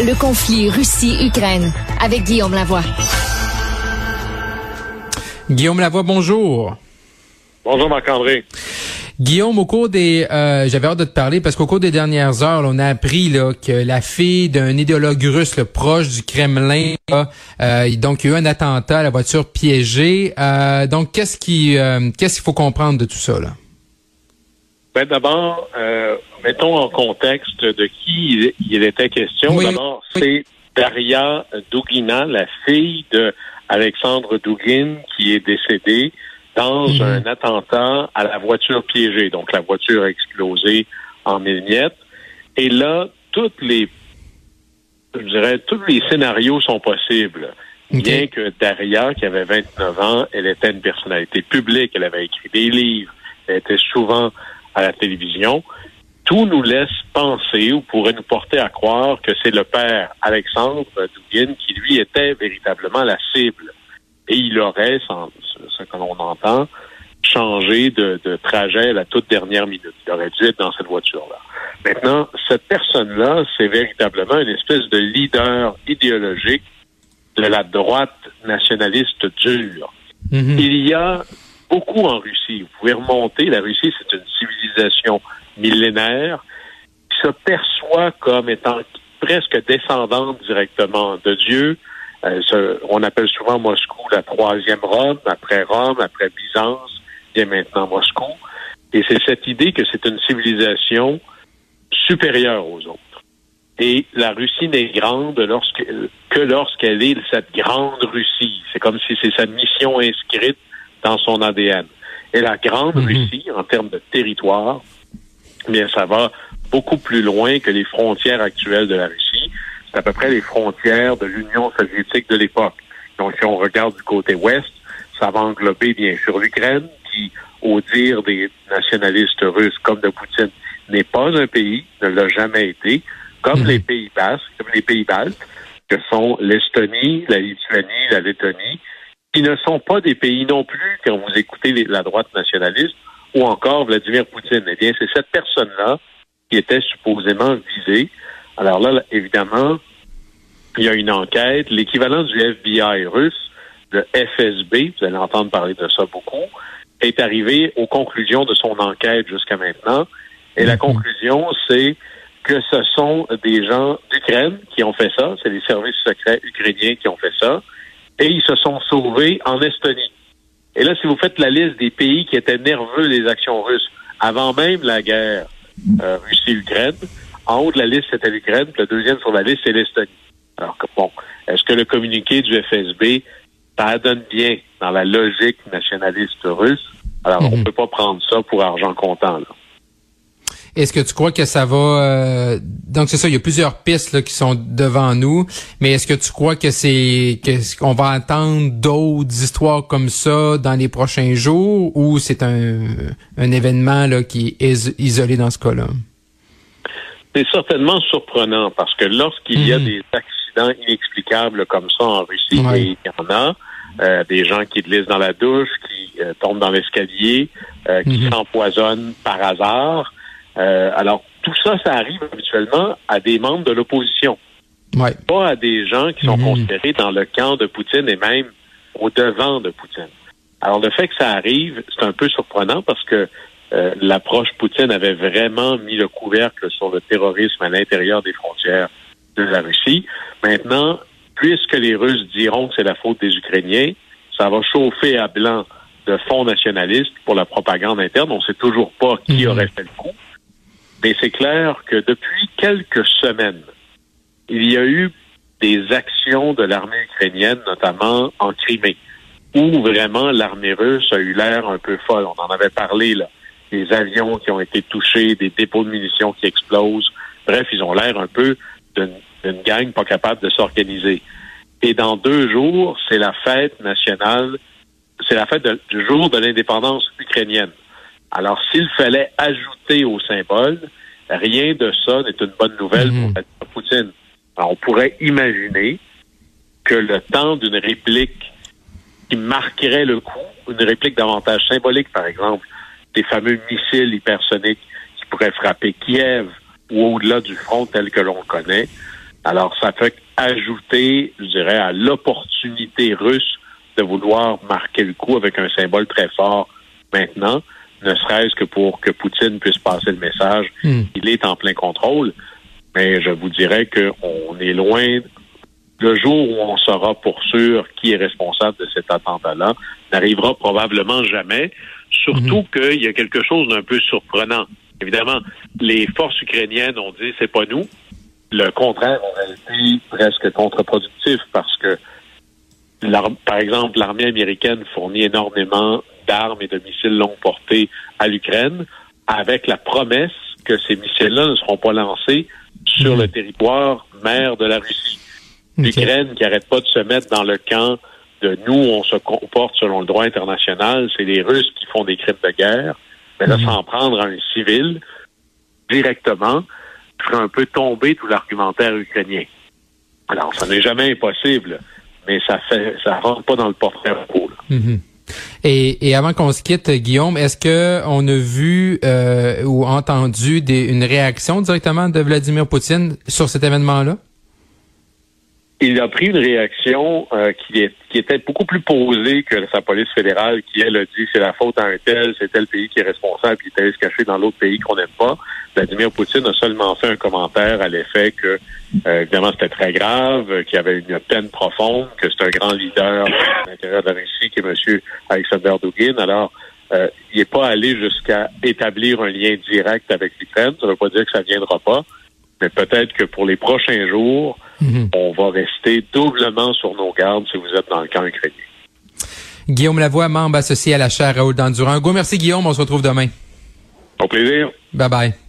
Le conflit Russie-Ukraine avec Guillaume Lavoie. Guillaume Lavoie, bonjour. Bonjour Marc-André. Guillaume, au cours des, euh, j'avais hâte de te parler parce qu'au cours des dernières heures, on a appris là, que la fille d'un idéologue russe proche du Kremlin, euh, donc il y a eu un attentat à la voiture piégée. Euh, donc qu'est-ce qui, qu'est-ce qu'il faut comprendre de tout ça là? Ben d'abord, mettons en contexte de qui il, était question. D'abord, c'est Daria Dugina, la fille de Alexandre qui est décédée dans mhm. un attentat à la voiture piégée. Donc, la voiture a explosé en mille miettes. Et là, toutes les, je dirais, tous les scénarios sont possibles. Bien que Daria, qui avait 29 ans, elle était une personnalité publique, elle avait écrit des livres, elle était souvent à la télévision. Tout nous laisse penser ou pourrait nous porter à croire que c'est le père Alexandre Dugin qui, lui, était véritablement la cible. Et il aurait, sans, ce que l'on entend, changer de, trajet à la toute dernière minute. Il aurait dû être dans cette voiture-là. Maintenant, cette personne-là, c'est véritablement une espèce de leader idéologique de la droite nationaliste dure. Mhm. Il y a beaucoup en Russie. Vous pouvez remonter. La Russie, c'est une civilisation millénaire qui se perçoit comme étant presque descendante directement de Dieu, euh, on appelle souvent Moscou la troisième Rome, après Rome, après Byzance, et maintenant Moscou. Et c'est cette idée que c'est une civilisation supérieure aux autres. Et la Russie n'est grande lorsque, que lorsqu'elle est cette grande Russie. C'est comme si c'est sa mission inscrite dans son ADN. Et la grande mhm. Russie, en termes de territoire, eh bien, ça va beaucoup plus loin que les frontières actuelles de la Russie c'est à peu près les frontières de l'Union soviétique de l'époque. Donc, si on regarde du côté ouest, ça va englober bien sûr l'Ukraine, qui, au dire des nationalistes russes comme de Poutine, n'est pas un pays, ne l'a jamais été, comme mhm. les pays basques, comme les pays baltes, que sont l'Estonie, la Lituanie, la Lettonie, qui ne sont pas des pays non plus quand vous écoutez la droite nationaliste ou encore Vladimir Poutine. Eh bien, c'est cette personne-là qui était supposément visée alors là, évidemment, il y a une enquête. L'équivalent du FBI russe, le FSB, vous allez entendre parler de ça beaucoup, est arrivé aux conclusions de son enquête jusqu'à maintenant. Et la conclusion, c'est que ce sont des gens d'Ukraine qui ont fait ça, c'est les services secrets ukrainiens qui ont fait ça, et ils se sont sauvés en Estonie. Et là, si vous faites la liste des pays qui étaient nerveux des actions russes avant même la guerre euh, Russie-Ukraine, en haut de la liste, c'était l'Ukraine, puis le deuxième sur la liste, c'est l'Estonie. Alors, bon, est-ce que le communiqué du FSB, ça donne bien dans la logique nationaliste russe? Alors, on ne mhm. peut pas prendre ça pour argent comptant, là. Est-ce que tu crois que ça va euh, donc c'est ça, il y a plusieurs pistes là, qui sont devant nous, mais est-ce que tu crois que c'est qu'on va attendre d'autres histoires comme ça dans les prochains jours ou c'est un, un événement là, qui est isolé dans ce cas-là? c'est certainement surprenant parce que lorsqu'il y a mhm. des accidents inexplicables comme ça en Russie, il y en a, euh, des gens qui glissent dans la douche, qui euh, tombent dans l'escalier, euh, qui mhm. s'empoisonnent par hasard. Alors, tout ça, ça arrive habituellement à des membres de l'opposition. Pas à des gens qui sont mhm. considérés dans le camp de Poutine et même au devant de Poutine. Alors, le fait que ça arrive, c'est un peu surprenant parce que euh, l'approche Poutine avait vraiment mis le couvercle sur le terrorisme à l'intérieur des frontières de la Russie. Maintenant, puisque les Russes diront que c'est la faute des Ukrainiens, ça va chauffer à blanc de fonds nationalistes pour la propagande interne. On ne sait toujours pas qui mhm. aurait fait le coup. Mais c'est clair que depuis quelques semaines, il y a eu des actions de l'armée ukrainienne, notamment en Crimée, où vraiment l'armée russe a eu l'air un peu folle. On en avait parlé là des avions qui ont été touchés, des dépôts de munitions qui explosent. Bref, ils ont l'air un peu d'une gang pas capable de s'organiser. Et dans deux jours, c'est la fête nationale, c'est la fête du jour de l'indépendance ukrainienne. Alors, s'il fallait ajouter au symbole, rien de ça n'est une bonne nouvelle pour mhm. Poutine. Alors, on pourrait imaginer que le temps d'une réplique qui marquerait le coup, une réplique davantage symbolique, par exemple, des fameux missiles hypersoniques qui pourraient frapper Kiev ou au-delà du front tel que l'on connaît. Alors, ça fait ajouter, je dirais, à l'opportunité russe de vouloir marquer le coup avec un symbole très fort maintenant, ne serait-ce que pour que Poutine puisse passer le message. Hmm. Il est en plein contrôle, mais je vous dirais qu'on est loin. Le jour où on saura pour sûr qui est responsable de cet attentat-là n'arrivera probablement jamais, surtout hmm. qu'il y a quelque chose d'un peu surprenant. Évidemment, les forces ukrainiennes ont dit c'est pas nous. Le contraire aurait été presque contre-productif parce que par exemple, l'armée américaine fournit énormément d'armes et de missiles longue portée à l'Ukraine avec la promesse que ces missiles-là ne seront pas lancés sur le mhm. territoire mer de la Russie. L'Ukraine qui arrête pas de se mettre dans le camp de nous, on se comporte selon le droit international, c'est les Russes qui font des crimes de guerre, mais là, mhm. s'en prendre à un civil directement ferait un peu tomber tout l'argumentaire ukrainien. Alors, ça n'est jamais impossible, mais ça fait ça rentre pas dans le portrait. Mhm. Et, avant qu'on se quitte, Guillaume, est-ce que on a vu euh, ou entendu des, une réaction directement de Vladimir Poutine sur cet événement-là? Il a pris une réaction euh, qui, est, qui était beaucoup plus posée que sa police fédérale, qui elle a dit c'est la faute à un tel, c'est tel pays qui est responsable, puis il est allé se cacher dans l'autre pays qu'on n'aime pas. Vladimir Poutine a seulement fait un commentaire à l'effet que euh, évidemment c'était très grave, qu'il y avait une peine profonde, que c'est un grand leader à l'intérieur de la Russie qui est M. Alexander Dugin. Alors, euh, il n'est pas allé jusqu'à établir un lien direct avec l'Ukraine. Ça ne veut pas dire que ça ne viendra pas, mais peut-être que pour les prochains jours, mhm. on va rester doublement sur nos gardes si vous êtes dans le camp ukrainien. Guillaume Lavoie, membre associé à la chaire Raoul Dandurand. Un gros merci Guillaume, on se retrouve demain. Au plaisir. Bye bye.